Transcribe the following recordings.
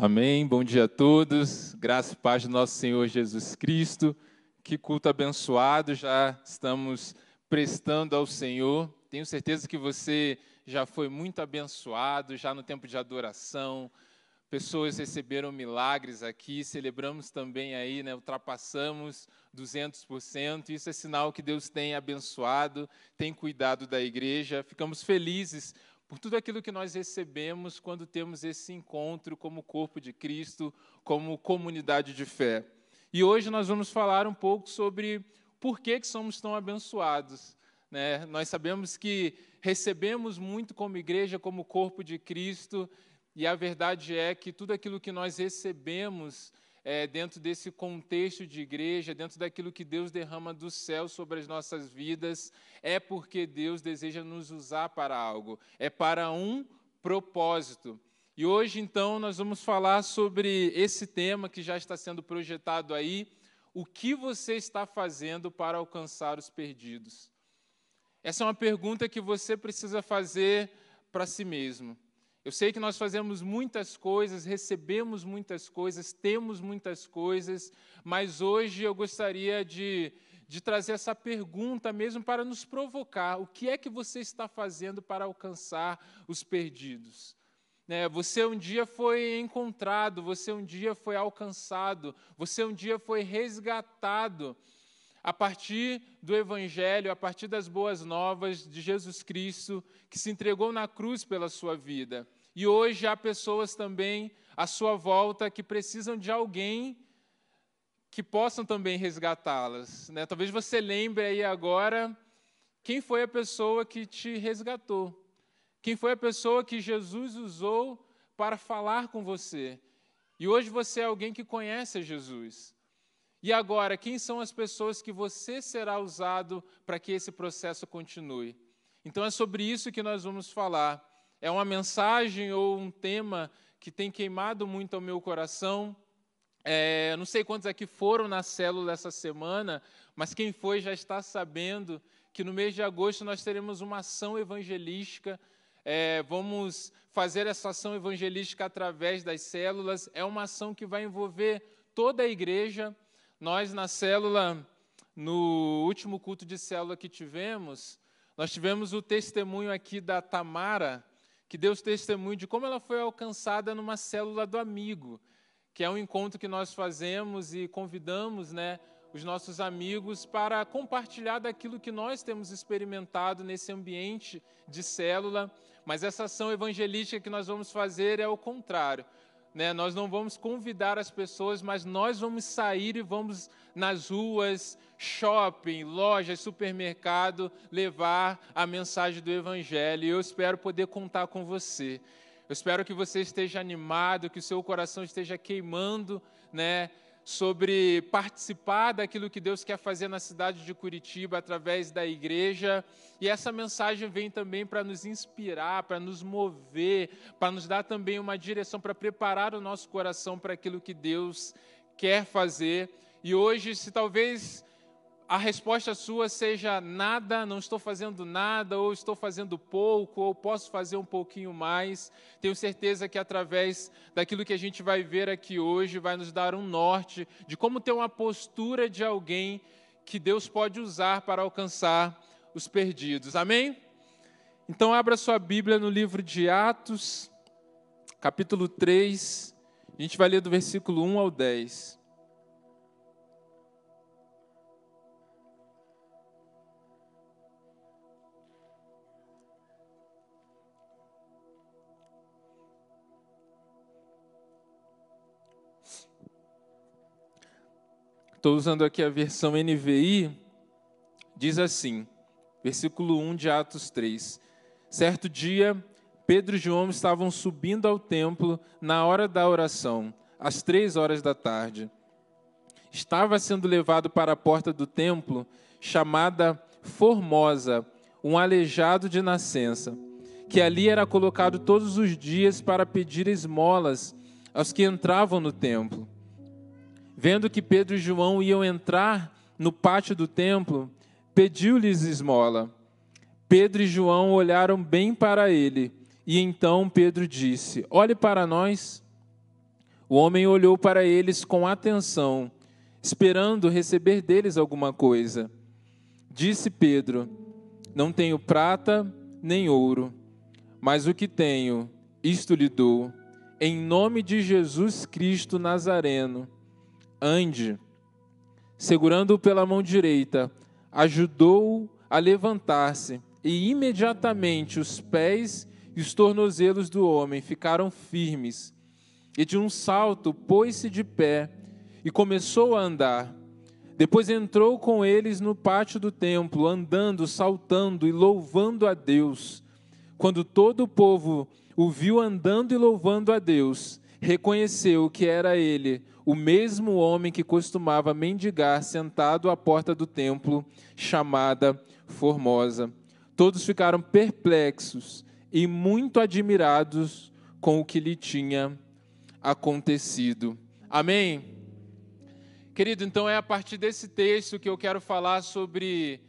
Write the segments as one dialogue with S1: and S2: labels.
S1: Amém. Bom dia a todos. Graça e paz do nosso Senhor Jesus Cristo. Que culto abençoado já estamos prestando ao Senhor. Tenho certeza que você já foi muito abençoado, já no tempo de adoração. Pessoas receberam milagres aqui, celebramos também aí, né, ultrapassamos 200%. Isso é sinal que Deus tem abençoado, tem cuidado da igreja. Ficamos felizes por tudo aquilo que nós recebemos quando temos esse encontro como corpo de Cristo, como comunidade de fé. E hoje nós vamos falar um pouco sobre por que, que somos tão abençoados. Né? Nós sabemos que recebemos muito como igreja, como corpo de Cristo, e a verdade é que tudo aquilo que nós recebemos é, dentro desse contexto de igreja, dentro daquilo que Deus derrama do céu sobre as nossas vidas, é porque Deus deseja nos usar para algo, é para um propósito. E hoje, então, nós vamos falar sobre esse tema que já está sendo projetado aí. O que você está fazendo para alcançar os perdidos? Essa é uma pergunta que você precisa fazer para si mesmo. Eu sei que nós fazemos muitas coisas, recebemos muitas coisas, temos muitas coisas, mas hoje eu gostaria de, de trazer essa pergunta mesmo para nos provocar: o que é que você está fazendo para alcançar os perdidos? Né, você um dia foi encontrado, você um dia foi alcançado, você um dia foi resgatado a partir do Evangelho, a partir das boas novas de Jesus Cristo, que se entregou na cruz pela sua vida. E hoje há pessoas também à sua volta que precisam de alguém que possam também resgatá-las. Né? Talvez você lembre aí agora quem foi a pessoa que te resgatou, quem foi a pessoa que Jesus usou para falar com você. E hoje você é alguém que conhece Jesus. E agora, quem são as pessoas que você será usado para que esse processo continue? Então é sobre isso que nós vamos falar é uma mensagem ou um tema que tem queimado muito ao meu coração. É, não sei quantos aqui foram na célula essa semana, mas quem foi já está sabendo que no mês de agosto nós teremos uma ação evangelística. É, vamos fazer essa ação evangelística através das células. É uma ação que vai envolver toda a igreja. Nós, na célula, no último culto de célula que tivemos, nós tivemos o testemunho aqui da Tamara, que Deus testemunho de como ela foi alcançada numa célula do amigo, que é um encontro que nós fazemos e convidamos, né, os nossos amigos para compartilhar daquilo que nós temos experimentado nesse ambiente de célula, mas essa ação evangelística que nós vamos fazer é o contrário. Né? Nós não vamos convidar as pessoas, mas nós vamos sair e vamos nas ruas, shopping, lojas, supermercado, levar a mensagem do Evangelho. E eu espero poder contar com você. Eu espero que você esteja animado, que o seu coração esteja queimando, né? Sobre participar daquilo que Deus quer fazer na cidade de Curitiba através da igreja. E essa mensagem vem também para nos inspirar, para nos mover, para nos dar também uma direção, para preparar o nosso coração para aquilo que Deus quer fazer. E hoje, se talvez a resposta sua seja nada, não estou fazendo nada, ou estou fazendo pouco, ou posso fazer um pouquinho mais. Tenho certeza que através daquilo que a gente vai ver aqui hoje, vai nos dar um norte de como ter uma postura de alguém que Deus pode usar para alcançar os perdidos. Amém? Então, abra sua Bíblia no livro de Atos, capítulo 3. A gente vai ler do versículo 1 ao 10. Estou usando aqui a versão NVI, diz assim, versículo 1 de Atos 3. Certo dia, Pedro e João estavam subindo ao templo na hora da oração, às três horas da tarde. Estava sendo levado para a porta do templo, chamada Formosa, um aleijado de nascença, que ali era colocado todos os dias para pedir esmolas aos que entravam no templo. Vendo que Pedro e João iam entrar no pátio do templo, pediu-lhes esmola. Pedro e João olharam bem para ele, e então Pedro disse: Olhe para nós. O homem olhou para eles com atenção, esperando receber deles alguma coisa. Disse Pedro: Não tenho prata nem ouro, mas o que tenho, isto lhe dou. Em nome de Jesus Cristo Nazareno, ande. Segurando-o pela mão direita, ajudou-o a levantar-se, e imediatamente os pés e os tornozelos do homem ficaram firmes e de um salto pôs-se de pé e começou a andar. Depois entrou com eles no pátio do templo, andando, saltando e louvando a Deus. Quando todo o povo o viu andando e louvando a Deus, reconheceu que era ele, o mesmo homem que costumava mendigar sentado à porta do templo, chamada Formosa. Todos ficaram perplexos e muito admirados com o que lhe tinha acontecido. Amém? Querido, então é a partir desse texto que eu quero falar sobre,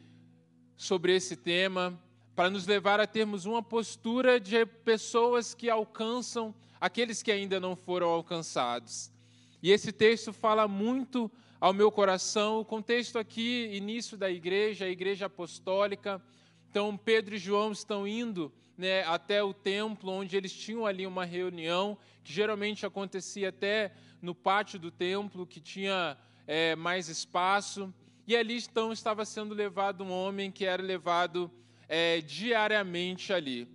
S1: sobre esse tema, para nos levar a termos uma postura de pessoas que alcançam aqueles que ainda não foram alcançados. E esse texto fala muito ao meu coração. O contexto aqui, início da igreja, a igreja apostólica. Então, Pedro e João estão indo né, até o templo, onde eles tinham ali uma reunião, que geralmente acontecia até no pátio do templo, que tinha é, mais espaço. E ali então estava sendo levado um homem que era levado é, diariamente ali.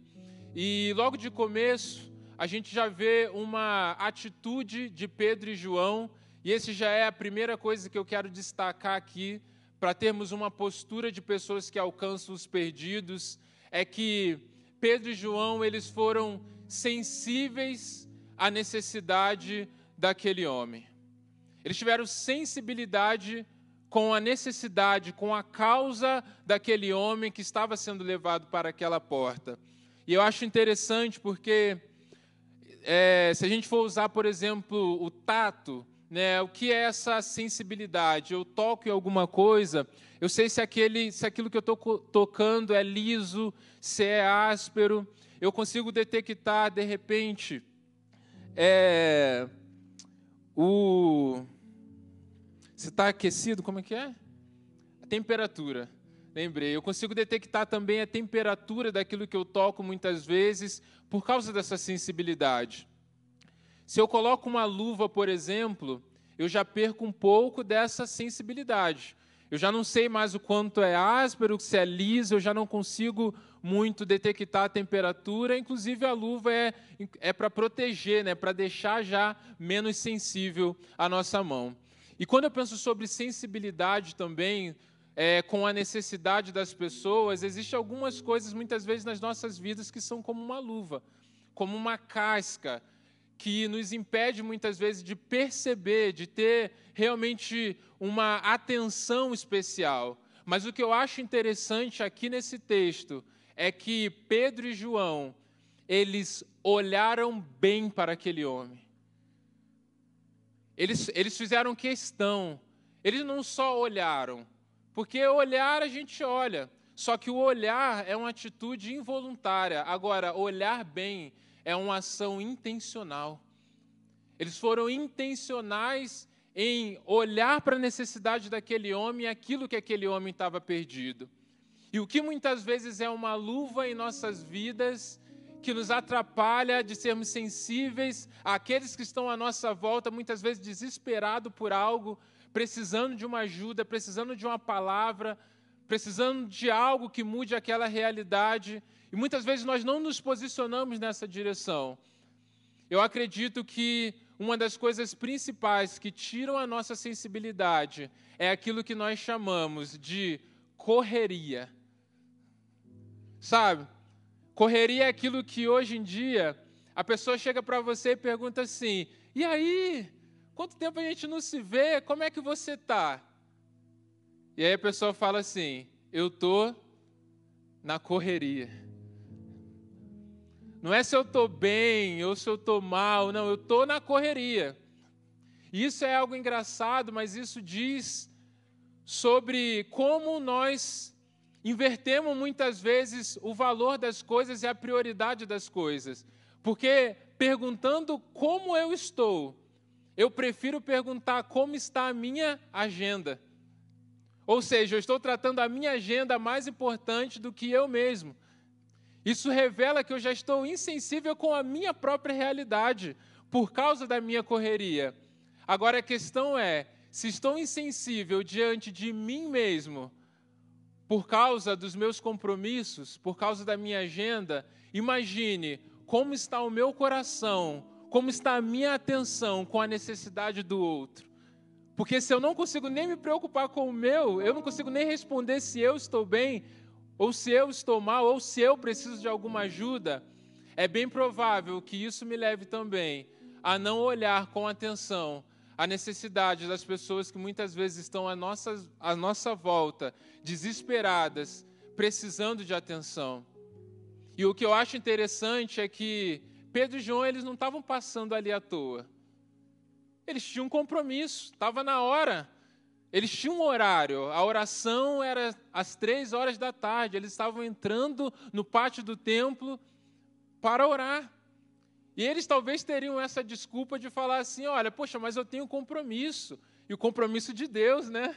S1: E logo de começo, a gente já vê uma atitude de Pedro e João, e esse já é a primeira coisa que eu quero destacar aqui, para termos uma postura de pessoas que alcançam os perdidos, é que Pedro e João, eles foram sensíveis à necessidade daquele homem. Eles tiveram sensibilidade com a necessidade, com a causa daquele homem que estava sendo levado para aquela porta. E eu acho interessante porque, é, se a gente for usar, por exemplo, o tato, né, o que é essa sensibilidade? Eu toco em alguma coisa, eu sei se, aquele, se aquilo que eu estou tocando é liso, se é áspero. Eu consigo detectar, de repente, é, o. Se está aquecido, como é que é? A temperatura. Lembrei. Eu consigo detectar também a temperatura daquilo que eu toco muitas vezes por causa dessa sensibilidade. Se eu coloco uma luva, por exemplo, eu já perco um pouco dessa sensibilidade. Eu já não sei mais o quanto é áspero, se é liso, eu já não consigo muito detectar a temperatura. Inclusive, a luva é, é para proteger, né, para deixar já menos sensível a nossa mão. E quando eu penso sobre sensibilidade também, é, com a necessidade das pessoas, existem algumas coisas, muitas vezes, nas nossas vidas que são como uma luva, como uma casca, que nos impede muitas vezes de perceber, de ter realmente uma atenção especial. Mas o que eu acho interessante aqui nesse texto é que Pedro e João, eles olharam bem para aquele homem. Eles, eles fizeram questão. Eles não só olharam, porque olhar a gente olha, só que o olhar é uma atitude involuntária. Agora, olhar bem é uma ação intencional. Eles foram intencionais em olhar para a necessidade daquele homem e aquilo que aquele homem estava perdido. E o que muitas vezes é uma luva em nossas vidas que nos atrapalha de sermos sensíveis àqueles que estão à nossa volta, muitas vezes desesperado por algo, precisando de uma ajuda, precisando de uma palavra, precisando de algo que mude aquela realidade. E muitas vezes nós não nos posicionamos nessa direção. Eu acredito que uma das coisas principais que tiram a nossa sensibilidade é aquilo que nós chamamos de correria. Sabe? Correria é aquilo que hoje em dia a pessoa chega para você e pergunta assim: e aí? Quanto tempo a gente não se vê? Como é que você está? E aí a pessoa fala assim: eu estou na correria. Não é se eu estou bem ou se eu estou mal, não, eu estou na correria. Isso é algo engraçado, mas isso diz sobre como nós invertemos muitas vezes o valor das coisas e a prioridade das coisas. Porque perguntando como eu estou, eu prefiro perguntar como está a minha agenda. Ou seja, eu estou tratando a minha agenda mais importante do que eu mesmo. Isso revela que eu já estou insensível com a minha própria realidade por causa da minha correria. Agora a questão é: se estou insensível diante de mim mesmo, por causa dos meus compromissos, por causa da minha agenda, imagine como está o meu coração, como está a minha atenção com a necessidade do outro. Porque se eu não consigo nem me preocupar com o meu, eu não consigo nem responder se eu estou bem, ou se eu estou mal, ou se eu preciso de alguma ajuda, é bem provável que isso me leve também a não olhar com atenção a necessidade das pessoas que muitas vezes estão à nossa, à nossa volta, desesperadas, precisando de atenção. E o que eu acho interessante é que Pedro e João eles não estavam passando ali à toa. Eles tinham um compromisso, estava na hora. Eles tinham um horário. A oração era às três horas da tarde. Eles estavam entrando no pátio do templo para orar. E eles talvez teriam essa desculpa de falar assim: olha, poxa, mas eu tenho compromisso. E o compromisso de Deus, né?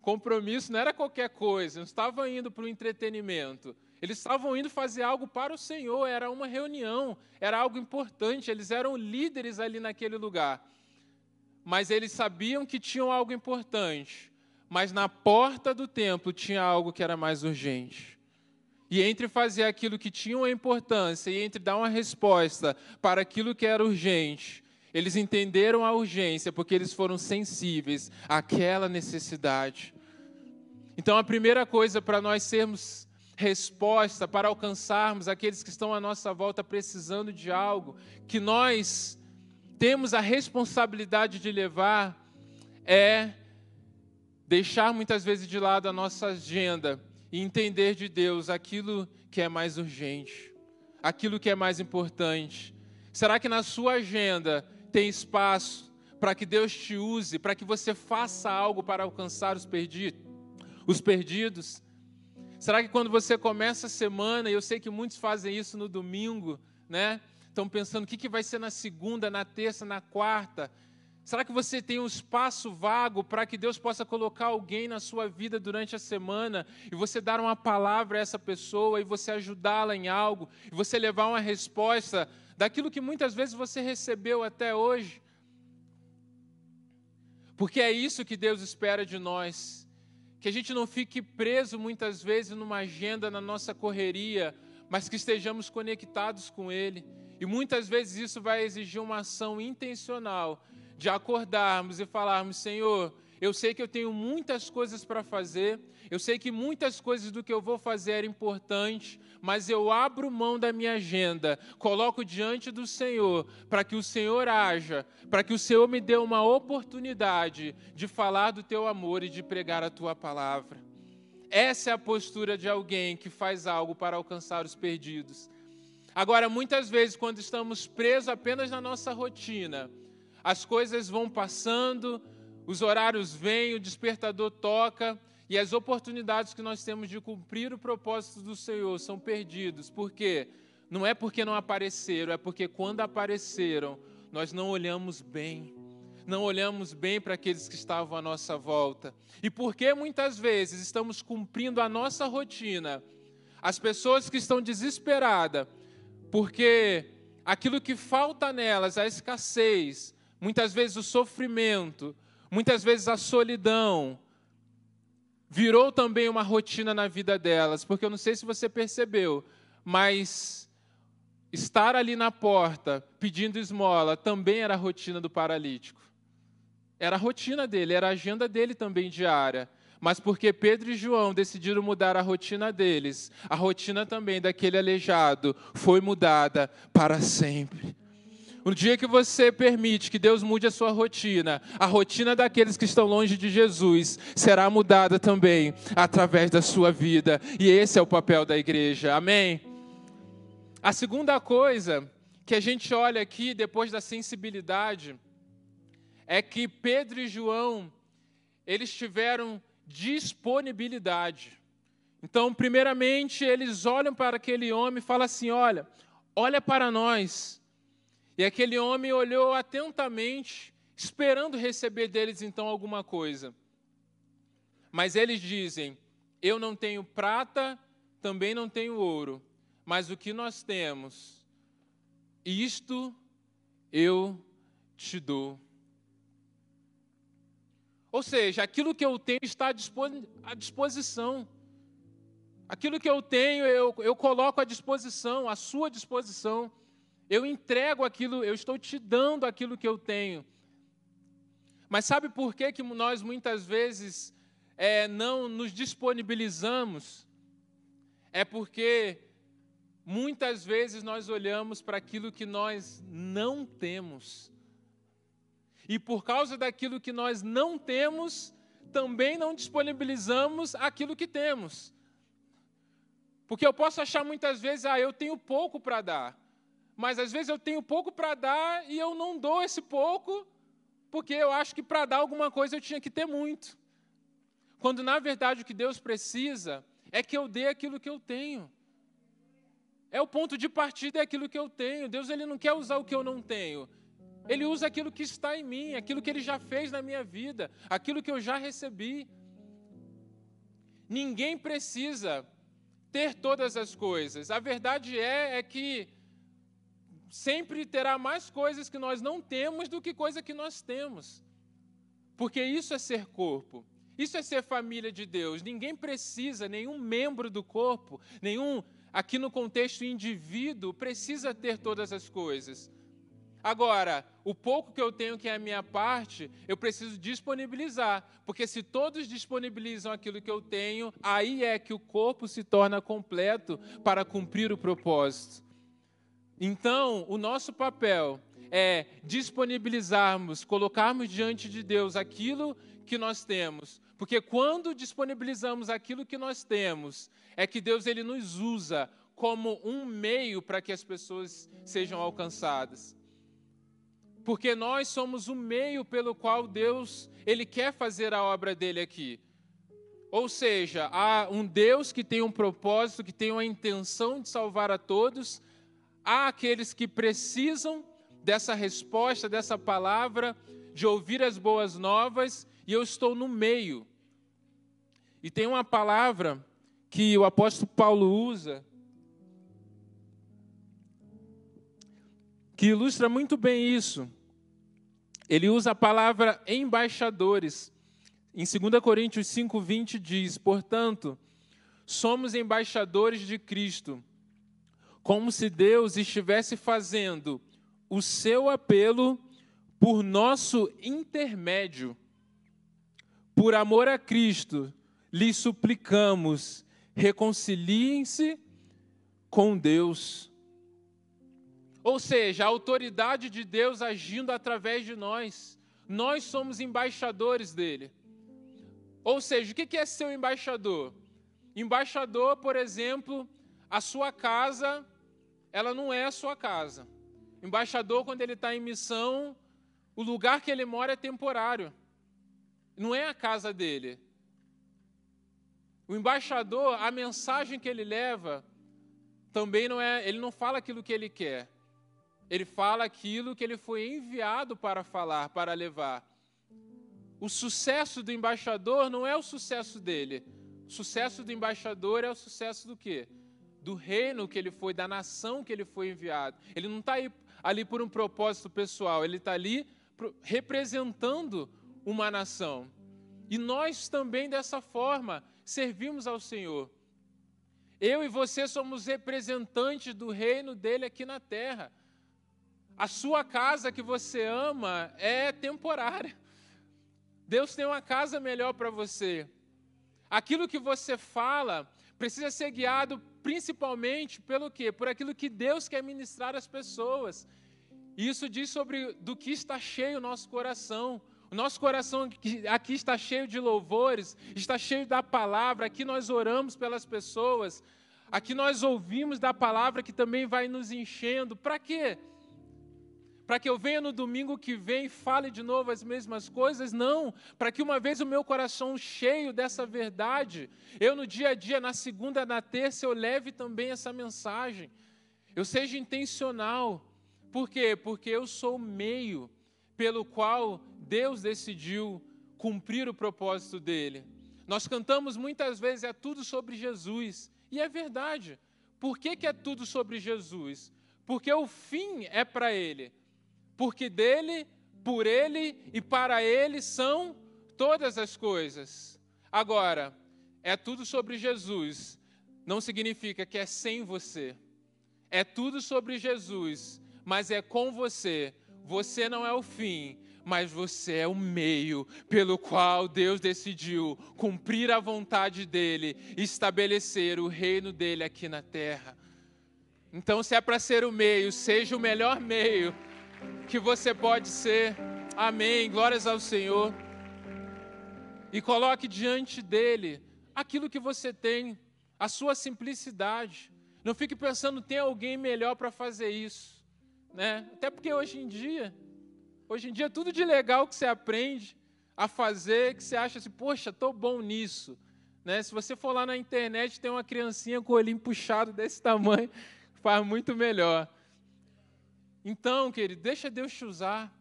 S1: Compromisso não era qualquer coisa, não estavam indo para o entretenimento. Eles estavam indo fazer algo para o Senhor, era uma reunião, era algo importante, eles eram líderes ali naquele lugar. Mas eles sabiam que tinham algo importante, mas na porta do templo tinha algo que era mais urgente. E entre fazer aquilo que tinha uma importância e entre dar uma resposta para aquilo que era urgente, eles entenderam a urgência porque eles foram sensíveis àquela necessidade. Então, a primeira coisa para nós sermos resposta, para alcançarmos aqueles que estão à nossa volta precisando de algo, que nós temos a responsabilidade de levar, é deixar muitas vezes de lado a nossa agenda e entender de Deus aquilo que é mais urgente, aquilo que é mais importante. Será que na sua agenda tem espaço para que Deus te use, para que você faça algo para alcançar os perdidos? Os perdidos? Será que quando você começa a semana, e eu sei que muitos fazem isso no domingo, né? Estão pensando o que, que vai ser na segunda, na terça, na quarta. Será que você tem um espaço vago para que Deus possa colocar alguém na sua vida durante a semana e você dar uma palavra a essa pessoa e você ajudá-la em algo e você levar uma resposta daquilo que muitas vezes você recebeu até hoje? Porque é isso que Deus espera de nós. Que a gente não fique preso muitas vezes numa agenda na nossa correria, mas que estejamos conectados com Ele. E muitas vezes isso vai exigir uma ação intencional de acordarmos e falarmos: Senhor, eu sei que eu tenho muitas coisas para fazer, eu sei que muitas coisas do que eu vou fazer é importante, mas eu abro mão da minha agenda, coloco diante do Senhor, para que o Senhor haja, para que o Senhor me dê uma oportunidade de falar do teu amor e de pregar a tua palavra. Essa é a postura de alguém que faz algo para alcançar os perdidos. Agora, muitas vezes, quando estamos presos apenas na nossa rotina, as coisas vão passando, os horários vêm, o despertador toca e as oportunidades que nós temos de cumprir o propósito do Senhor são perdidos. Por quê? Não é porque não apareceram, é porque quando apareceram, nós não olhamos bem. Não olhamos bem para aqueles que estavam à nossa volta. E porque muitas vezes estamos cumprindo a nossa rotina, as pessoas que estão desesperadas, porque aquilo que falta nelas, a escassez, muitas vezes o sofrimento, muitas vezes a solidão, virou também uma rotina na vida delas, porque eu não sei se você percebeu, mas estar ali na porta pedindo esmola também era a rotina do paralítico. Era a rotina dele, era a agenda dele também diária. Mas porque Pedro e João decidiram mudar a rotina deles, a rotina também daquele aleijado foi mudada para sempre. O dia que você permite que Deus mude a sua rotina, a rotina daqueles que estão longe de Jesus será mudada também através da sua vida. E esse é o papel da igreja. Amém? A segunda coisa que a gente olha aqui, depois da sensibilidade, é que Pedro e João, eles tiveram disponibilidade. Então, primeiramente, eles olham para aquele homem e falam assim: olha, olha para nós. E aquele homem olhou atentamente, esperando receber deles então alguma coisa. Mas eles dizem: Eu não tenho prata, também não tenho ouro, mas o que nós temos, isto eu te dou. Ou seja, aquilo que eu tenho está à disposição. Aquilo que eu tenho, eu, eu coloco à disposição, à sua disposição. Eu entrego aquilo, eu estou te dando aquilo que eu tenho. Mas sabe por que, que nós muitas vezes é, não nos disponibilizamos? É porque muitas vezes nós olhamos para aquilo que nós não temos. E por causa daquilo que nós não temos, também não disponibilizamos aquilo que temos. Porque eu posso achar muitas vezes, ah, eu tenho pouco para dar. Mas às vezes eu tenho pouco para dar e eu não dou esse pouco, porque eu acho que para dar alguma coisa eu tinha que ter muito. Quando na verdade o que Deus precisa é que eu dê aquilo que eu tenho. É o ponto de partida é aquilo que eu tenho. Deus ele não quer usar o que eu não tenho. Ele usa aquilo que está em mim, aquilo que ele já fez na minha vida, aquilo que eu já recebi. Ninguém precisa ter todas as coisas. A verdade é, é que sempre terá mais coisas que nós não temos do que coisa que nós temos. Porque isso é ser corpo. Isso é ser família de Deus. Ninguém precisa, nenhum membro do corpo, nenhum, aqui no contexto indivíduo, precisa ter todas as coisas. Agora, o pouco que eu tenho, que é a minha parte, eu preciso disponibilizar, porque se todos disponibilizam aquilo que eu tenho, aí é que o corpo se torna completo para cumprir o propósito. Então, o nosso papel é disponibilizarmos, colocarmos diante de Deus aquilo que nós temos, porque quando disponibilizamos aquilo que nós temos, é que Deus ele nos usa como um meio para que as pessoas sejam alcançadas porque nós somos o meio pelo qual Deus ele quer fazer a obra dele aqui. Ou seja, há um Deus que tem um propósito, que tem uma intenção de salvar a todos, há aqueles que precisam dessa resposta, dessa palavra, de ouvir as boas novas, e eu estou no meio. E tem uma palavra que o apóstolo Paulo usa, que ilustra muito bem isso ele usa a palavra embaixadores. Em 2 Coríntios 5:20 diz: "Portanto, somos embaixadores de Cristo, como se Deus estivesse fazendo o seu apelo por nosso intermédio. Por amor a Cristo, lhes suplicamos, reconciliem-se com Deus. Ou seja, a autoridade de Deus agindo através de nós. Nós somos embaixadores dele. Ou seja, o que é ser um embaixador? Embaixador, por exemplo, a sua casa, ela não é a sua casa. Embaixador, quando ele está em missão, o lugar que ele mora é temporário. Não é a casa dele. O embaixador, a mensagem que ele leva, também não é, ele não fala aquilo que ele quer ele fala aquilo que ele foi enviado para falar, para levar. O sucesso do embaixador não é o sucesso dele. O sucesso do embaixador é o sucesso do quê? Do reino que ele foi, da nação que ele foi enviado. Ele não está ali por um propósito pessoal, ele está ali representando uma nação. E nós também, dessa forma, servimos ao Senhor. Eu e você somos representantes do reino dele aqui na terra. A sua casa que você ama é temporária. Deus tem uma casa melhor para você. Aquilo que você fala precisa ser guiado principalmente pelo quê? Por aquilo que Deus quer ministrar às pessoas. E isso diz sobre do que está cheio o nosso coração. O nosso coração aqui está cheio de louvores, está cheio da palavra, aqui nós oramos pelas pessoas, aqui nós ouvimos da palavra que também vai nos enchendo. Para quê? Para que eu venha no domingo que vem e fale de novo as mesmas coisas, não, para que uma vez o meu coração cheio dessa verdade, eu no dia a dia, na segunda, na terça, eu leve também essa mensagem, eu seja intencional, por quê? Porque eu sou o meio pelo qual Deus decidiu cumprir o propósito dele. Nós cantamos muitas vezes é tudo sobre Jesus, e é verdade. Por que, que é tudo sobre Jesus? Porque o fim é para ele. Porque dele, por ele e para ele são todas as coisas. Agora, é tudo sobre Jesus, não significa que é sem você. É tudo sobre Jesus, mas é com você. Você não é o fim, mas você é o meio pelo qual Deus decidiu cumprir a vontade dele, estabelecer o reino dele aqui na terra. Então, se é para ser o meio, seja o melhor meio que você pode ser. Amém. Glórias ao Senhor. E coloque diante dele aquilo que você tem, a sua simplicidade. Não fique pensando tem alguém melhor para fazer isso, né? Até porque hoje em dia, hoje em dia tudo de legal que você aprende a fazer, que você acha assim, poxa, tô bom nisso, né? Se você for lá na internet, tem uma criancinha com o olhinho puxado desse tamanho, faz muito melhor. Então, querido, deixa Deus te usar.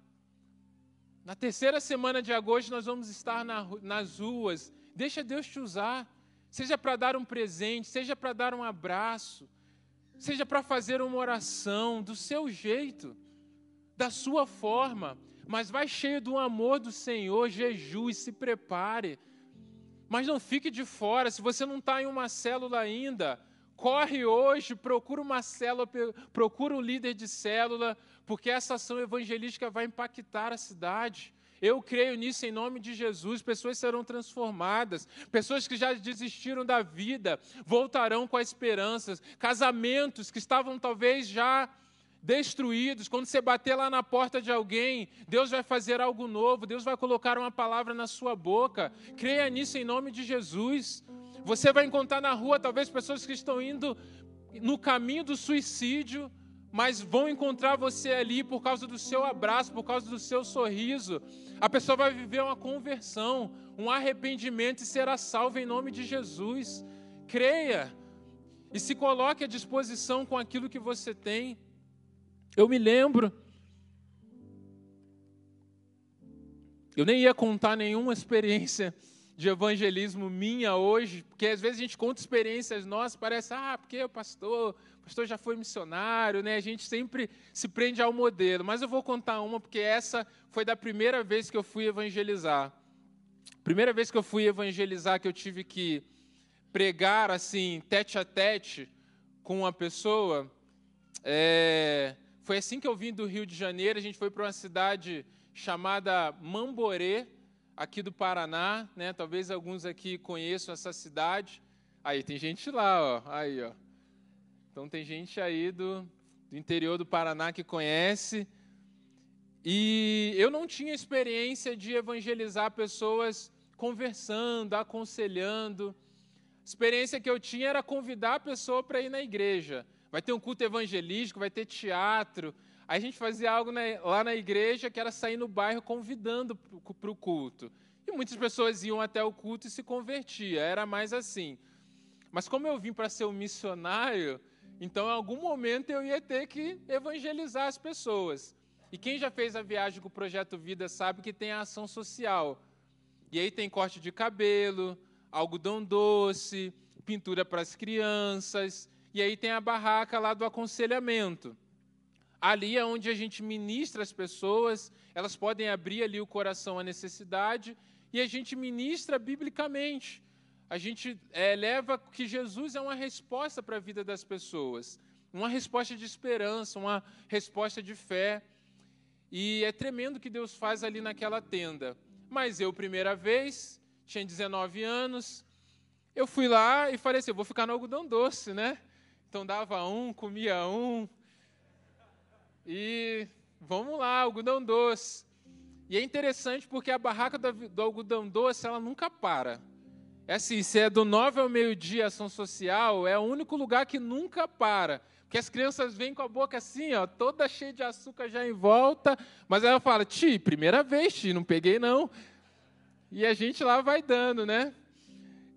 S1: Na terceira semana de agosto nós vamos estar na, nas ruas. Deixa Deus te usar seja para dar um presente, seja para dar um abraço, seja para fazer uma oração do seu jeito, da sua forma, mas vai cheio do amor do Senhor, jejue, se prepare. Mas não fique de fora, se você não está em uma célula ainda, corre hoje, procura uma célula, procura um líder de célula, porque essa ação evangelística vai impactar a cidade. Eu creio nisso em nome de Jesus. Pessoas serão transformadas, pessoas que já desistiram da vida voltarão com a esperanças. Casamentos que estavam talvez já destruídos, quando você bater lá na porta de alguém, Deus vai fazer algo novo, Deus vai colocar uma palavra na sua boca. Creia nisso em nome de Jesus. Você vai encontrar na rua talvez pessoas que estão indo no caminho do suicídio, mas vão encontrar você ali por causa do seu abraço, por causa do seu sorriso. A pessoa vai viver uma conversão, um arrependimento e será salva em nome de Jesus. Creia e se coloque à disposição com aquilo que você tem. Eu me lembro, eu nem ia contar nenhuma experiência de evangelismo minha hoje, porque às vezes a gente conta experiências nossas, parece, ah, porque o pastor, pastor já foi missionário, né? A gente sempre se prende ao modelo. Mas eu vou contar uma, porque essa foi da primeira vez que eu fui evangelizar. Primeira vez que eu fui evangelizar, que eu tive que pregar assim, tete a tete com uma pessoa, é... foi assim que eu vim do Rio de Janeiro. A gente foi para uma cidade chamada Mamborê, aqui do Paraná, né? Talvez alguns aqui conheçam essa cidade. Aí tem gente lá, ó. Aí, ó. Então tem gente aí do, do interior do Paraná que conhece. E eu não tinha experiência de evangelizar pessoas conversando, aconselhando. A experiência que eu tinha era convidar a pessoa para ir na igreja. Vai ter um culto evangelístico, vai ter teatro, a gente fazia algo na, lá na igreja que era sair no bairro convidando para o culto. E muitas pessoas iam até o culto e se convertia, era mais assim. Mas como eu vim para ser um missionário, então em algum momento eu ia ter que evangelizar as pessoas. E quem já fez a viagem com o Projeto Vida sabe que tem a ação social. E aí tem corte de cabelo, algodão doce, pintura para as crianças, e aí tem a barraca lá do aconselhamento. Ali é onde a gente ministra as pessoas, elas podem abrir ali o coração à necessidade e a gente ministra biblicamente. A gente é, leva que Jesus é uma resposta para a vida das pessoas, uma resposta de esperança, uma resposta de fé. E é tremendo o que Deus faz ali naquela tenda. Mas eu, primeira vez, tinha 19 anos, eu fui lá e falei assim: eu vou ficar no algodão doce, né? Então dava um, comia um, e vamos lá, algodão doce. E é interessante porque a barraca do, algodão doce, ela nunca para. É assim, se é do nove ao meio-dia ação social, é o único lugar que nunca para. Porque as crianças vêm com a boca assim, ó, toda cheia de açúcar já em volta, mas ela fala, Ti, primeira vez, Ti, não peguei não. E a gente lá vai dando, né?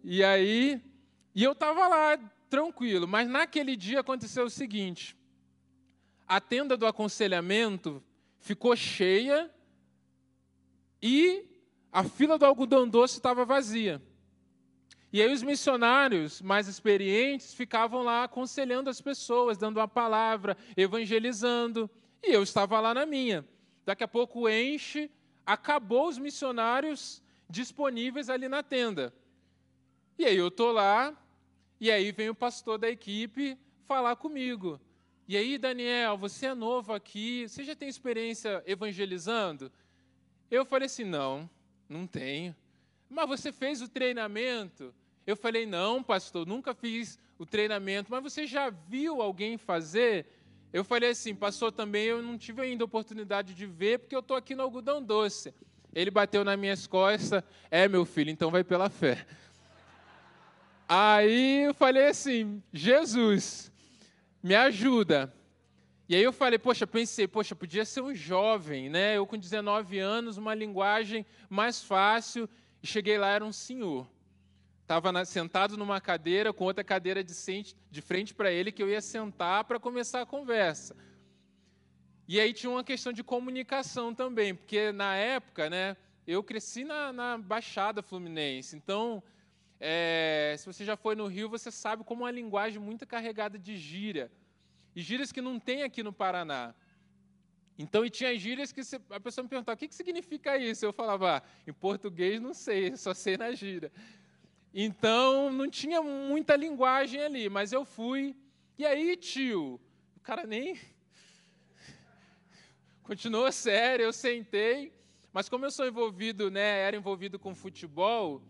S1: E aí, e eu estava lá, tranquilo, mas naquele dia aconteceu o seguinte, a tenda do aconselhamento ficou cheia e a fila do algodão doce estava vazia. E aí os missionários mais experientes ficavam lá aconselhando as pessoas, dando uma palavra, evangelizando. E eu estava lá na minha. Daqui a pouco enche, acabou os missionários disponíveis ali na tenda. E aí eu estou lá, e aí vem o pastor da equipe falar comigo. E aí, Daniel, você é novo aqui, você já tem experiência evangelizando? Eu falei assim: não, não tenho. Mas você fez o treinamento? Eu falei: não, pastor, nunca fiz o treinamento, mas você já viu alguém fazer? Eu falei assim: pastor, também eu não tive ainda oportunidade de ver, porque eu estou aqui no algodão doce. Ele bateu nas minhas costas: é, meu filho, então vai pela fé. Aí eu falei assim: Jesus, me ajuda. E aí eu falei, poxa, pensei, poxa, podia ser um jovem, né? Eu com 19 anos, uma linguagem mais fácil. E cheguei lá, era um senhor. Estava sentado numa cadeira, com outra cadeira de, de frente para ele, que eu ia sentar para começar a conversa. E aí tinha uma questão de comunicação também, porque na época, né, eu cresci na, na Baixada Fluminense. Então, é, se você já foi no Rio, você sabe como uma linguagem muito carregada de gíria. E gírias que não tem aqui no Paraná. Então, e tinha gírias que a pessoa me perguntava, o que, que significa isso? Eu falava, ah, em português não sei, só sei na gíria. Então, não tinha muita linguagem ali, mas eu fui. E aí, tio, o cara nem... Continuou sério, eu sentei. Mas como eu sou envolvido, né, era envolvido com futebol,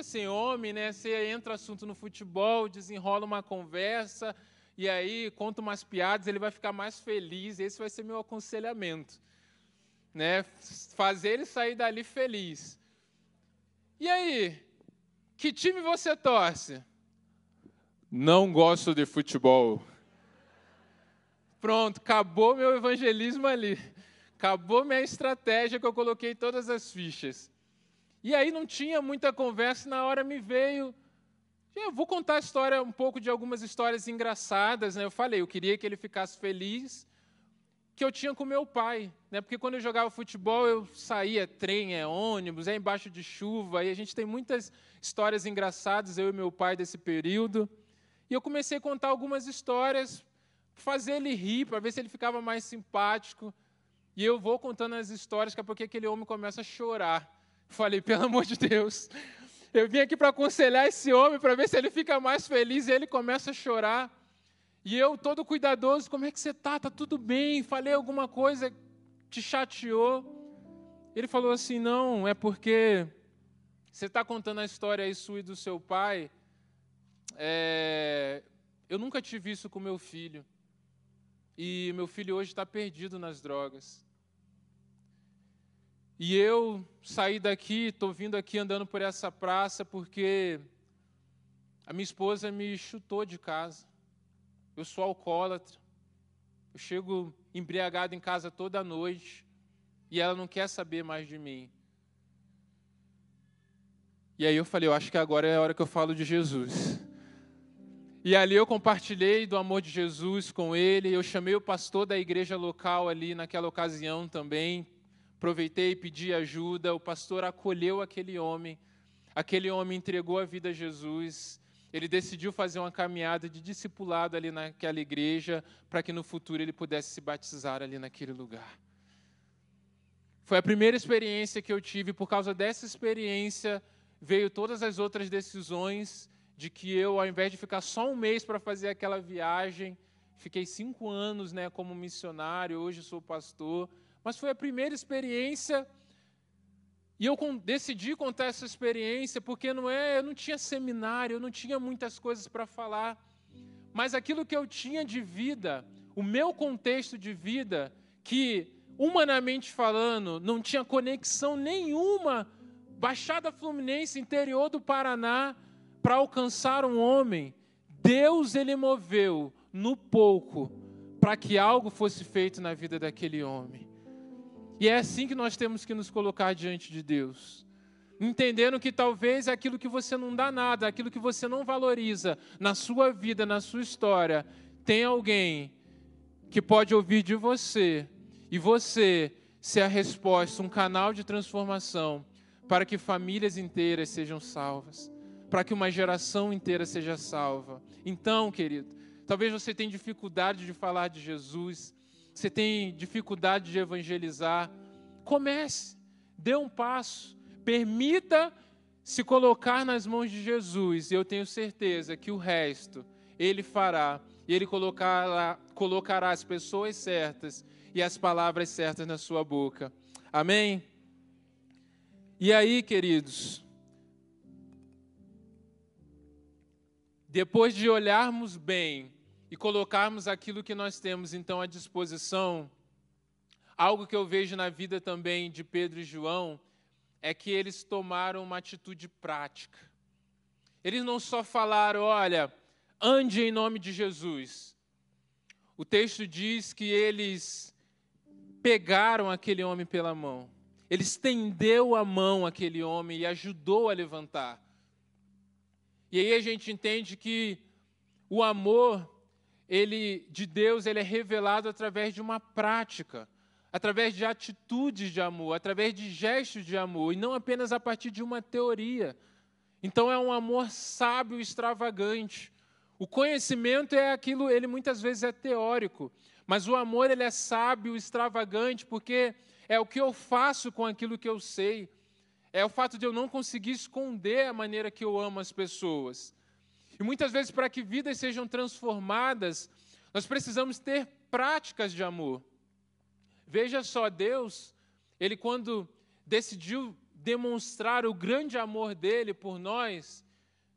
S1: assim, homem, né? Você entra assunto no futebol, desenrola uma conversa, e aí conta umas piadas, ele vai ficar mais feliz. Esse vai ser meu aconselhamento. Né? Fazer ele sair dali feliz. E aí, que time você torce? Não gosto de futebol. Pronto, acabou meu evangelismo ali. Acabou minha estratégia que eu coloquei todas as fichas. E aí não tinha muita conversa, na hora me veio. Eu vou contar a história, um pouco de algumas histórias engraçadas. Né? Eu falei, eu queria que ele ficasse feliz, que eu tinha com meu pai. Né? Porque quando eu jogava futebol, eu saía, trem, é ônibus, é embaixo de chuva, e a gente tem muitas histórias engraçadas, eu e meu pai, desse período. E eu comecei a contar algumas histórias, fazer ele rir, para ver se ele ficava mais simpático. E eu vou contando as histórias, que é porque aquele homem começa a chorar. Falei, pelo amor de Deus, eu vim aqui para aconselhar esse homem, para ver se ele fica mais feliz, e ele começa a chorar. E eu, todo cuidadoso, como é que você está? Está tudo bem? Falei alguma coisa, te chateou? Ele falou assim, não, é porque você está contando a história aí sua e do seu pai, é, eu nunca tive isso com meu filho. E meu filho hoje está perdido nas drogas. E eu saí daqui, estou vindo aqui andando por essa praça porque a minha esposa me chutou de casa. Eu sou alcoólatra. Eu chego embriagado em casa toda noite e ela não quer saber mais de mim. E aí eu falei, eu acho que agora é a hora que eu falo de Jesus. E ali eu compartilhei do amor de Jesus com ele. Eu chamei o pastor da igreja local ali naquela ocasião também, Aproveitei e pedi ajuda, o pastor acolheu aquele homem, aquele homem entregou a vida a Jesus, ele decidiu fazer uma caminhada de discipulado ali naquela igreja, para que no futuro ele pudesse se batizar ali naquele lugar. Foi a primeira experiência que eu tive, por causa dessa experiência, veio todas as outras decisões de que eu, ao invés de ficar só um mês para fazer aquela viagem, fiquei cinco anos né, como missionário, hoje sou pastor, mas foi a primeira experiência e eu decidi contar essa experiência porque não é, eu não tinha seminário, eu não tinha muitas coisas para falar, mas aquilo que eu tinha de vida, o meu contexto de vida, que humanamente falando não tinha conexão nenhuma, Baixada Fluminense, interior do Paraná, para alcançar um homem, Deus ele moveu no pouco para que algo fosse feito na vida daquele homem. E é assim que nós temos que nos colocar diante de Deus. Entendendo que talvez aquilo que você não dá nada, aquilo que você não valoriza na sua vida, na sua história, tem alguém que pode ouvir de você e você ser a resposta, um canal de transformação para que famílias inteiras sejam salvas, para que uma geração inteira seja salva. Então, querido, talvez você tenha dificuldade de falar de Jesus, você tem dificuldade de evangelizar. Comece, dê um passo, permita se colocar nas mãos de Jesus, e eu tenho certeza que o resto ele fará, e ele colocará, colocará as pessoas certas e as palavras certas na sua boca. Amém? E aí, queridos, depois de olharmos bem e colocarmos aquilo que nós temos então à disposição, algo que eu vejo na vida também de Pedro e João é que eles tomaram uma atitude prática. Eles não só falaram, olha, ande em nome de Jesus. O texto diz que eles pegaram aquele homem pela mão. Ele estendeu a mão àquele homem e ajudou a levantar. E aí a gente entende que o amor ele de Deus ele é revelado através de uma prática, através de atitudes de amor, através de gestos de amor e não apenas a partir de uma teoria. Então é um amor sábio, extravagante. O conhecimento é aquilo, ele muitas vezes é teórico, mas o amor ele é sábio, extravagante, porque é o que eu faço com aquilo que eu sei. É o fato de eu não conseguir esconder a maneira que eu amo as pessoas. E muitas vezes, para que vidas sejam transformadas, nós precisamos ter práticas de amor. Veja só, Deus, Ele quando decidiu demonstrar o grande amor dele por nós,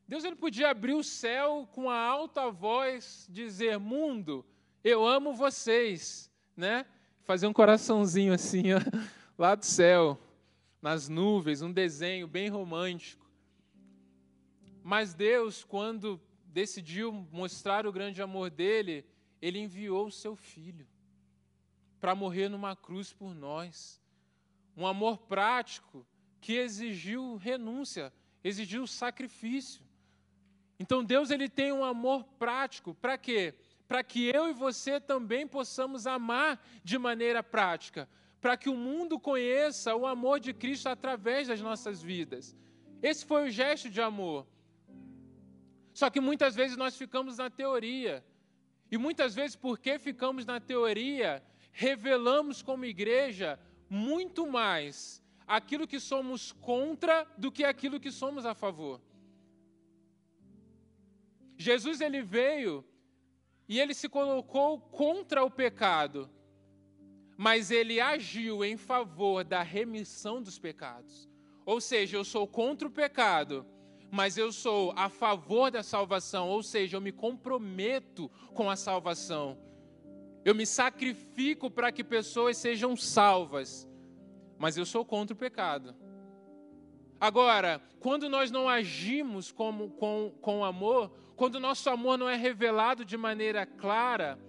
S1: Deus ele podia abrir o céu com a alta voz, dizer: Mundo, eu amo vocês, né? Fazer um coraçãozinho assim, ó, lá do céu, nas nuvens, um desenho bem romântico. Mas Deus, quando decidiu mostrar o grande amor dele, ele enviou o seu filho para morrer numa cruz por nós. Um amor prático que exigiu renúncia, exigiu sacrifício. Então Deus ele tem um amor prático para quê? para que eu e você também possamos amar de maneira prática, para que o mundo conheça o amor de Cristo através das nossas vidas. Esse foi o gesto de amor. Só que muitas vezes nós ficamos na teoria. E muitas vezes, porque ficamos na teoria, revelamos como igreja muito mais aquilo que somos contra do que aquilo que somos a favor. Jesus ele veio e ele se colocou contra o pecado, mas ele agiu em favor da remissão dos pecados. Ou seja, eu sou contra o pecado, mas eu sou a favor da salvação, ou seja, eu me comprometo com a salvação. Eu me sacrifico para que pessoas sejam salvas, mas eu sou contra o pecado. Agora, quando nós não agimos como, com, com amor, quando nosso amor não é revelado de maneira clara,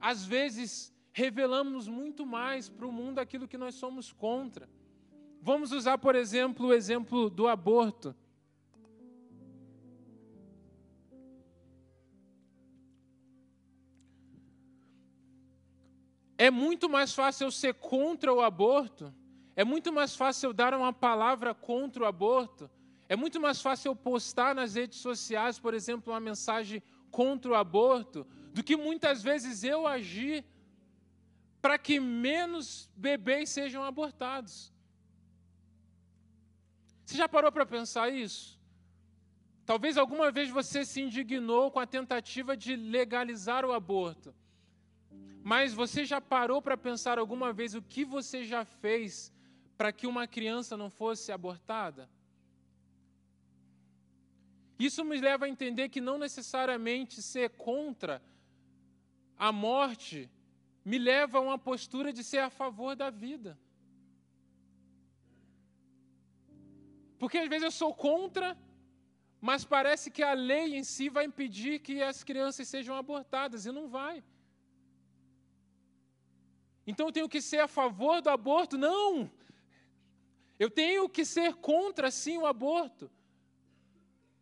S1: às vezes revelamos muito mais para o mundo aquilo que nós somos contra. Vamos usar, por exemplo, o exemplo do aborto. É muito mais fácil eu ser contra o aborto, é muito mais fácil eu dar uma palavra contra o aborto, é muito mais fácil eu postar nas redes sociais, por exemplo, uma mensagem contra o aborto, do que muitas vezes eu agir para que menos bebês sejam abortados. Você já parou para pensar isso? Talvez alguma vez você se indignou com a tentativa de legalizar o aborto. Mas você já parou para pensar alguma vez o que você já fez para que uma criança não fosse abortada? Isso me leva a entender que não necessariamente ser contra a morte me leva a uma postura de ser a favor da vida. Porque às vezes eu sou contra, mas parece que a lei em si vai impedir que as crianças sejam abortadas, e não vai. Então eu tenho que ser a favor do aborto? Não! Eu tenho que ser contra, sim, o aborto.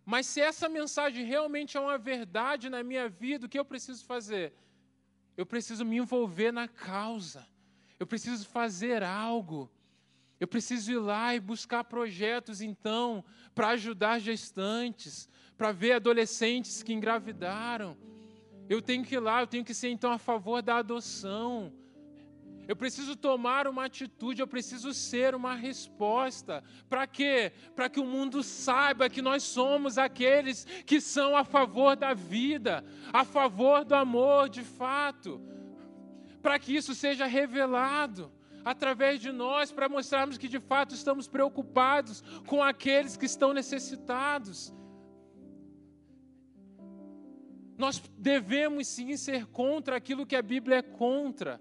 S1: Mas se essa mensagem realmente é uma verdade na minha vida, o que eu preciso fazer? Eu preciso me envolver na causa. Eu preciso fazer algo. Eu preciso ir lá e buscar projetos, então, para ajudar gestantes, para ver adolescentes que engravidaram. Eu tenho que ir lá, eu tenho que ser, então, a favor da adoção. Eu preciso tomar uma atitude, eu preciso ser uma resposta. Para quê? Para que o mundo saiba que nós somos aqueles que são a favor da vida, a favor do amor de fato. Para que isso seja revelado através de nós, para mostrarmos que de fato estamos preocupados com aqueles que estão necessitados. Nós devemos sim ser contra aquilo que a Bíblia é contra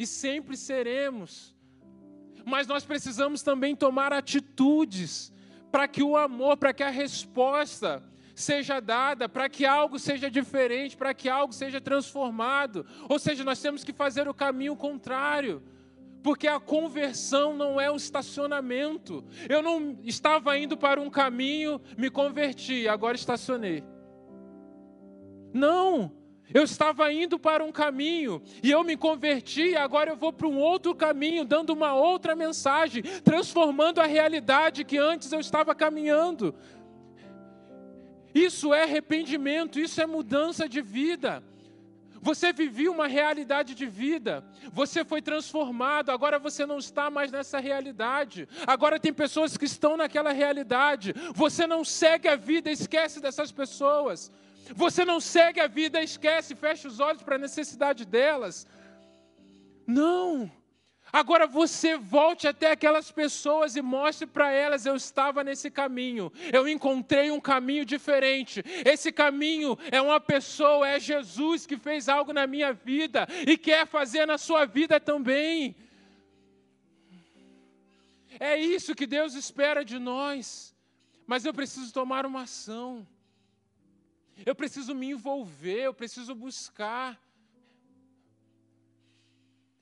S1: e sempre seremos. Mas nós precisamos também tomar atitudes para que o amor, para que a resposta seja dada, para que algo seja diferente, para que algo seja transformado. Ou seja, nós temos que fazer o caminho contrário. Porque a conversão não é um estacionamento. Eu não estava indo para um caminho, me converti, agora estacionei. Não, eu estava indo para um caminho e eu me converti, agora eu vou para um outro caminho, dando uma outra mensagem, transformando a realidade que antes eu estava caminhando. Isso é arrependimento, isso é mudança de vida. Você vivia uma realidade de vida, você foi transformado, agora você não está mais nessa realidade. Agora tem pessoas que estão naquela realidade. Você não segue a vida, esquece dessas pessoas. Você não segue a vida, esquece, fecha os olhos para a necessidade delas. Não. Agora você volte até aquelas pessoas e mostre para elas: eu estava nesse caminho, eu encontrei um caminho diferente. Esse caminho é uma pessoa, é Jesus que fez algo na minha vida e quer fazer na sua vida também. É isso que Deus espera de nós, mas eu preciso tomar uma ação. Eu preciso me envolver, eu preciso buscar.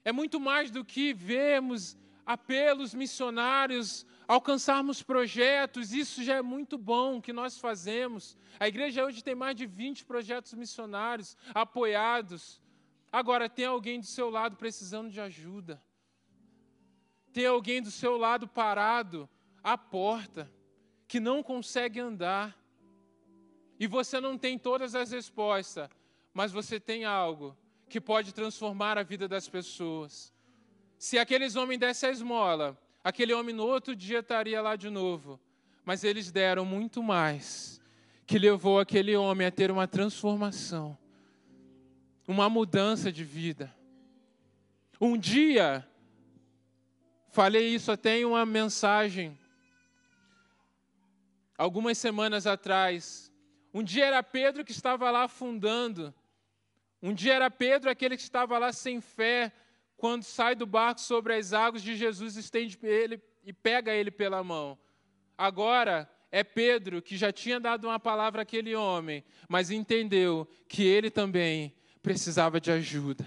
S1: É muito mais do que vermos apelos missionários, alcançarmos projetos, isso já é muito bom que nós fazemos. A igreja hoje tem mais de 20 projetos missionários apoiados. Agora, tem alguém do seu lado precisando de ajuda. Tem alguém do seu lado parado à porta, que não consegue andar e você não tem todas as respostas, mas você tem algo que pode transformar a vida das pessoas. Se aqueles homens dessem a esmola, aquele homem no outro dia estaria lá de novo. Mas eles deram muito mais, que levou aquele homem a ter uma transformação, uma mudança de vida. Um dia, falei isso até em uma mensagem, algumas semanas atrás, um dia era Pedro que estava lá afundando. Um dia era Pedro aquele que estava lá sem fé, quando sai do barco sobre as águas de Jesus, estende ele e pega ele pela mão. Agora é Pedro que já tinha dado uma palavra àquele homem, mas entendeu que ele também precisava de ajuda.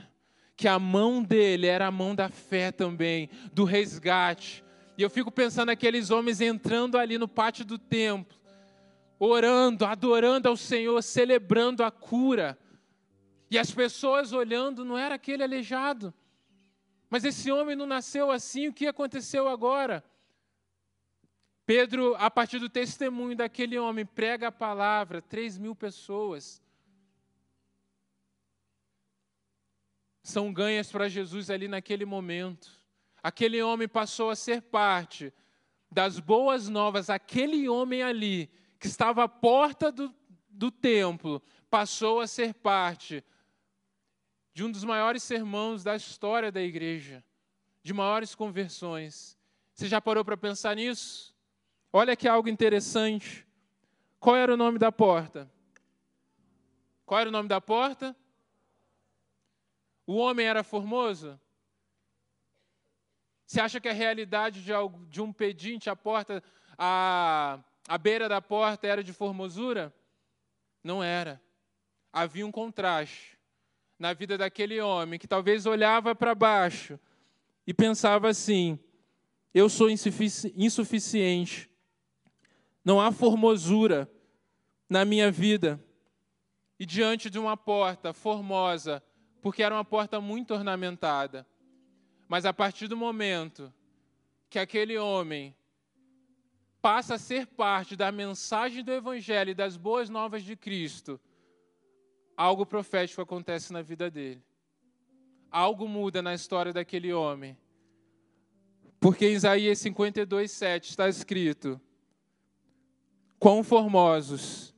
S1: Que a mão dele era a mão da fé também, do resgate. E eu fico pensando aqueles homens entrando ali no pátio do templo, orando, adorando ao Senhor, celebrando a cura. E as pessoas olhando, não era aquele aleijado. Mas esse homem não nasceu assim, o que aconteceu agora? Pedro, a partir do testemunho daquele homem, prega a palavra, três mil pessoas são ganhas para Jesus ali naquele momento. Aquele homem passou a ser parte das boas novas, aquele homem ali que estava à porta do, do templo, passou a ser parte de um dos maiores sermões da história da igreja, de maiores conversões. Você já parou para pensar nisso? Olha que algo interessante. Qual era o nome da porta? Qual era o nome da porta? O homem era formoso? Você acha que a realidade de, um pedinte, a porta, a, a beira da porta era de formosura? Não era. Havia um contraste na vida daquele homem que talvez olhava para baixo e pensava assim: eu sou insuficiente, não há formosura na minha vida. E diante de uma porta formosa, porque era uma porta muito ornamentada, mas a partir do momento que aquele homem passa a ser parte da mensagem do Evangelho e das boas novas de Cristo, algo profético acontece na vida dele. Algo muda na história daquele homem. Porque em Isaías 52, 7 está escrito: Quão formosos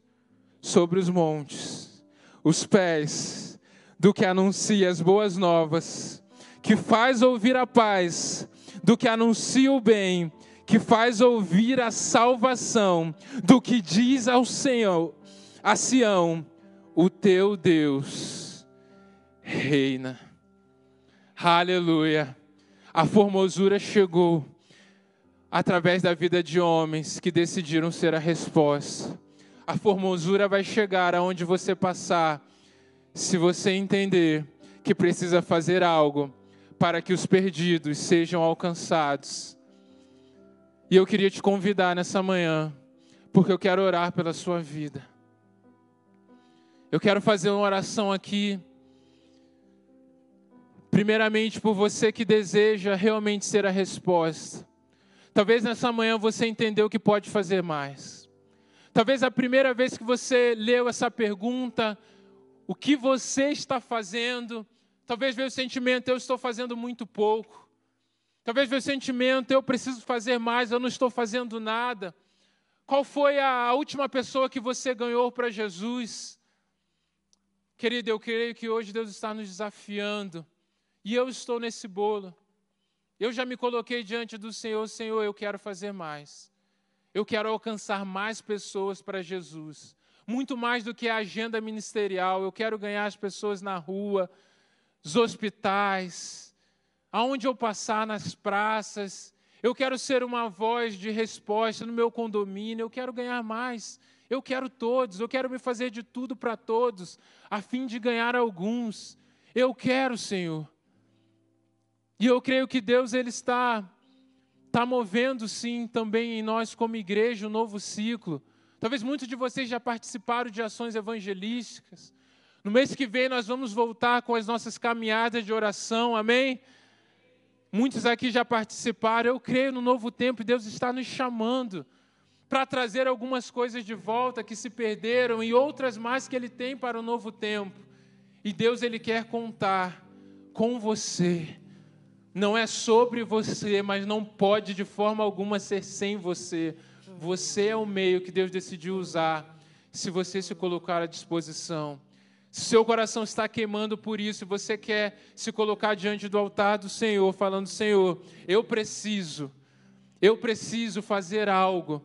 S1: sobre os montes, os pés do que anuncia as boas novas, que faz ouvir a paz, do que anuncia o bem, que faz ouvir a salvação, do que diz ao Senhor, a Sião, o teu Deus reina. Aleluia. A formosura chegou através da vida de homens que decidiram ser a resposta. A formosura vai chegar aonde você passar, se você entender que precisa fazer algo para que os perdidos sejam alcançados. E eu queria te convidar nessa manhã, porque eu quero orar pela sua vida. Eu quero fazer uma oração aqui, primeiramente por você que deseja realmente ser a resposta. Talvez nessa manhã você entendeu que pode fazer mais. Talvez a primeira vez que você leu essa pergunta, o que você está fazendo, talvez veio o sentimento, eu estou fazendo muito pouco. Talvez o sentimento, eu preciso fazer mais, eu não estou fazendo nada. Qual foi a última pessoa que você ganhou para Jesus? Querido, eu creio que hoje Deus está nos desafiando. E eu estou nesse bolo. Eu já me coloquei diante do Senhor, Senhor, eu quero fazer mais. Eu quero alcançar mais pessoas para Jesus. Muito mais do que a agenda ministerial. Eu quero ganhar as pessoas na rua, nos hospitais, aonde eu passar nas praças. Eu quero ser uma voz de resposta no meu condomínio. Eu quero ganhar mais. Eu quero todos. Eu quero me fazer de tudo para todos, a fim de ganhar alguns. Eu quero, Senhor. E eu creio que Deus ele está está movendo sim também em nós como igreja um novo ciclo. Talvez muitos de vocês já participaram de ações evangelísticas. No mês que vem nós vamos voltar com as nossas caminhadas de oração. Amém? Muitos aqui já participaram. Eu creio no novo tempo Deus está nos chamando para trazer algumas coisas de volta que se perderam e outras mais que ele tem para o novo tempo. E Deus ele quer contar com você não é sobre você, mas não pode de forma alguma ser sem você. Você é o meio que Deus decidiu usar, se você se colocar à disposição. Se seu coração está queimando por isso, você quer se colocar diante do altar do Senhor, falando: Senhor, eu preciso, eu preciso fazer algo,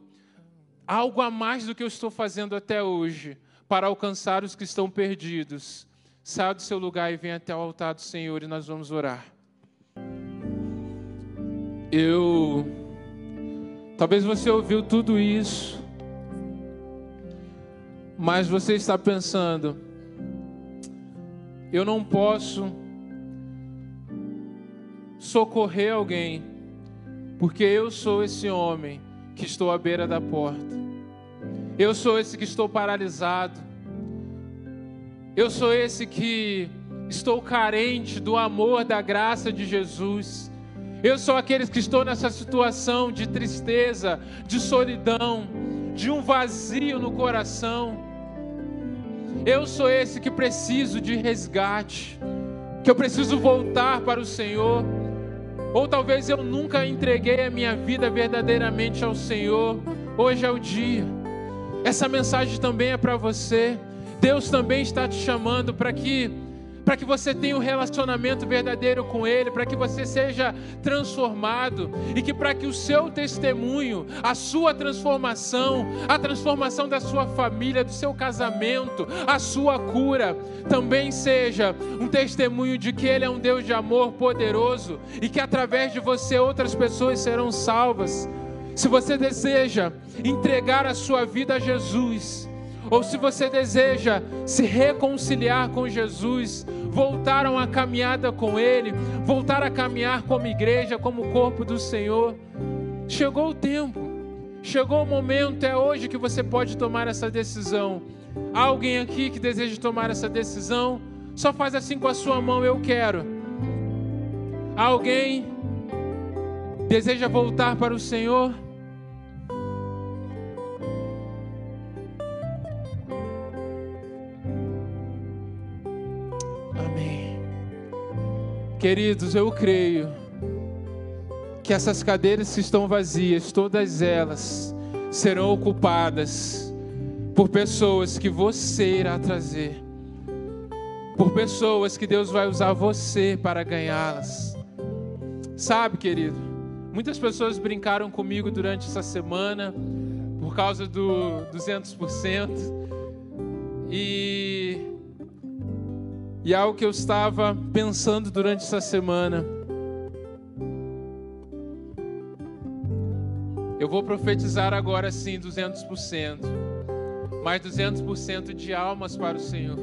S1: algo a mais do que eu estou fazendo até hoje, para alcançar os que estão perdidos. Saia do seu lugar e venha até o altar do Senhor e nós vamos orar. Eu. Talvez você ouviu tudo isso, mas você está pensando, eu não posso socorrer alguém, porque eu sou esse homem que estou à beira da porta. Eu sou esse que estou paralisado. Eu sou esse que estou carente do amor, da graça de Jesus. Eu sou aqueles que estou nessa situação de tristeza, de solidão, de um vazio no coração. Eu sou esse que preciso de resgate, que eu preciso voltar para o Senhor. Ou talvez eu nunca entreguei a minha vida verdadeiramente ao Senhor. Hoje é o dia. Essa mensagem também é para você. Deus também está te chamando para que para que você tenha um relacionamento verdadeiro com Ele, para que você seja transformado e que para que o seu testemunho, a sua transformação, a transformação da sua família, do seu casamento, a sua cura, também seja um testemunho de que Ele é um Deus de amor poderoso e que através de você outras pessoas serão salvas. Se você deseja entregar a sua vida a Jesus, ou se você deseja se reconciliar com Jesus, voltar a uma caminhada com Ele, voltar a caminhar como igreja, como corpo do Senhor, chegou o tempo, chegou o momento, é hoje que você pode tomar essa decisão. Há alguém aqui que deseja tomar essa decisão? Só faz assim com a sua mão, eu quero. Há alguém? deseja voltar para o Senhor? Queridos, eu creio que essas cadeiras que estão vazias, todas elas serão ocupadas por pessoas que você irá trazer, por pessoas que Deus vai usar você para ganhá-las. Sabe, querido, muitas pessoas brincaram comigo durante essa semana por causa do 200%. E e algo que eu estava pensando durante essa semana. Eu vou profetizar agora sim 200%, mais 200% de almas para o Senhor.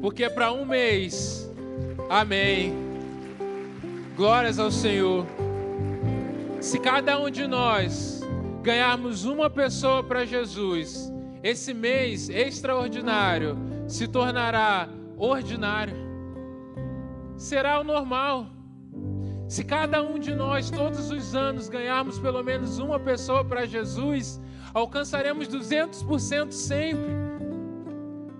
S1: Porque para um mês, amém. Glórias ao Senhor. Se cada um de nós ganharmos uma pessoa para Jesus, esse mês extraordinário se tornará ordinário. Será o normal. Se cada um de nós, todos os anos, ganharmos pelo menos uma pessoa para Jesus, alcançaremos 200% sempre.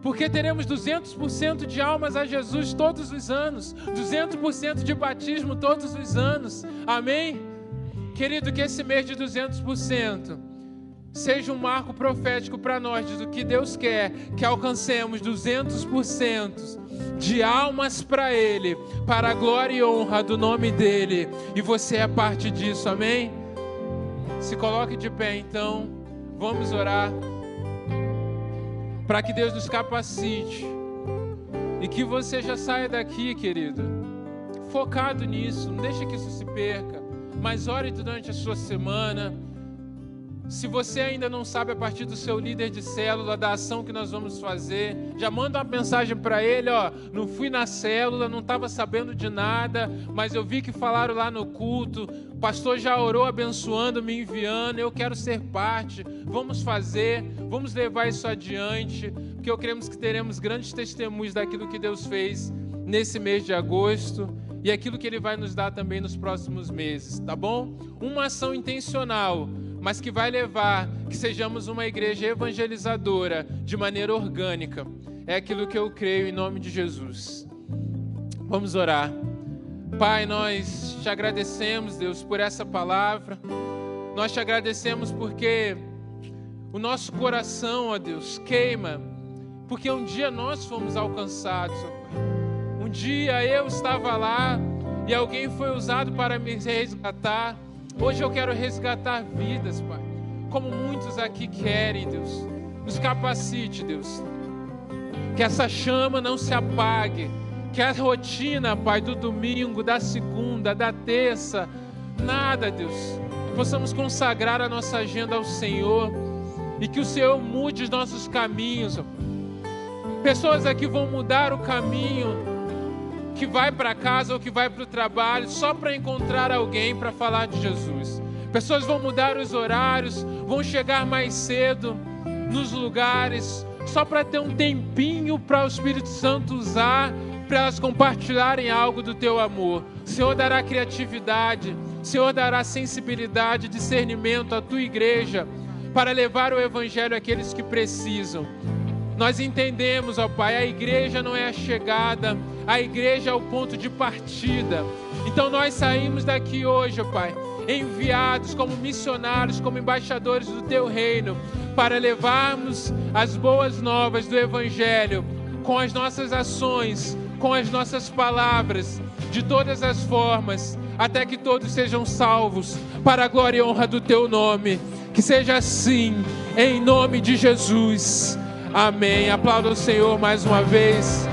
S1: Porque teremos 200% de almas a Jesus todos os anos, 200% de batismo todos os anos. Amém? Querido, que esse mês de 200% seja um marco profético para nós do que Deus quer que alcancemos 200% de almas para Ele, para a glória e honra do nome dEle, e você é parte disso, amém? Se coloque de pé então, vamos orar, para que Deus nos capacite, e que você já saia daqui, querido, focado nisso, não deixe que isso se perca, mas ore durante a sua semana se você ainda não sabe a partir do seu líder de célula da ação que nós vamos fazer, já manda uma mensagem para ele, ó, não fui na célula, não estava sabendo de nada, mas eu vi que falaram lá no culto, o pastor já orou abençoando, me enviando, eu quero ser parte. Vamos fazer, vamos levar isso adiante, porque eu cremos que teremos grandes testemunhos daquilo que Deus fez nesse mês de agosto e aquilo que ele vai nos dar também nos próximos meses, tá bom? Uma ação intencional mas que vai levar que sejamos uma igreja evangelizadora de maneira orgânica. É aquilo que eu creio em nome de Jesus. Vamos orar. Pai, nós te agradecemos, Deus, por essa palavra. Nós te agradecemos porque o nosso coração, ó Deus, queima, porque um dia nós fomos alcançados, ó Pai. Um dia eu estava lá e alguém foi usado para me resgatar. Hoje eu quero resgatar vidas, Pai. Como muitos aqui querem, Deus. Nos capacite, Deus. Que essa chama não se apague. Que a rotina, Pai, do domingo, da segunda, da terça, nada, Deus. Possamos consagrar a nossa agenda ao Senhor. E que o Senhor mude os nossos caminhos. Pessoas aqui vão mudar o caminho que vai para casa ou que vai para o trabalho só para encontrar alguém para falar de Jesus. Pessoas vão mudar os horários, vão chegar mais cedo nos lugares só para ter um tempinho para o Espírito Santo usar para elas compartilharem algo do teu amor. O Senhor dará criatividade, o Senhor dará sensibilidade, discernimento à tua igreja para levar o evangelho àqueles que precisam. Nós entendemos, ó Pai, a igreja não é a chegada, a igreja é o ponto de partida. Então nós saímos daqui hoje, Pai, enviados como missionários, como embaixadores do teu reino, para levarmos as boas novas do evangelho com as nossas ações, com as nossas palavras, de todas as formas, até que todos sejam salvos, para a glória e honra do teu nome. Que seja assim, em nome de Jesus. Amém. Aplauda o Senhor mais uma vez.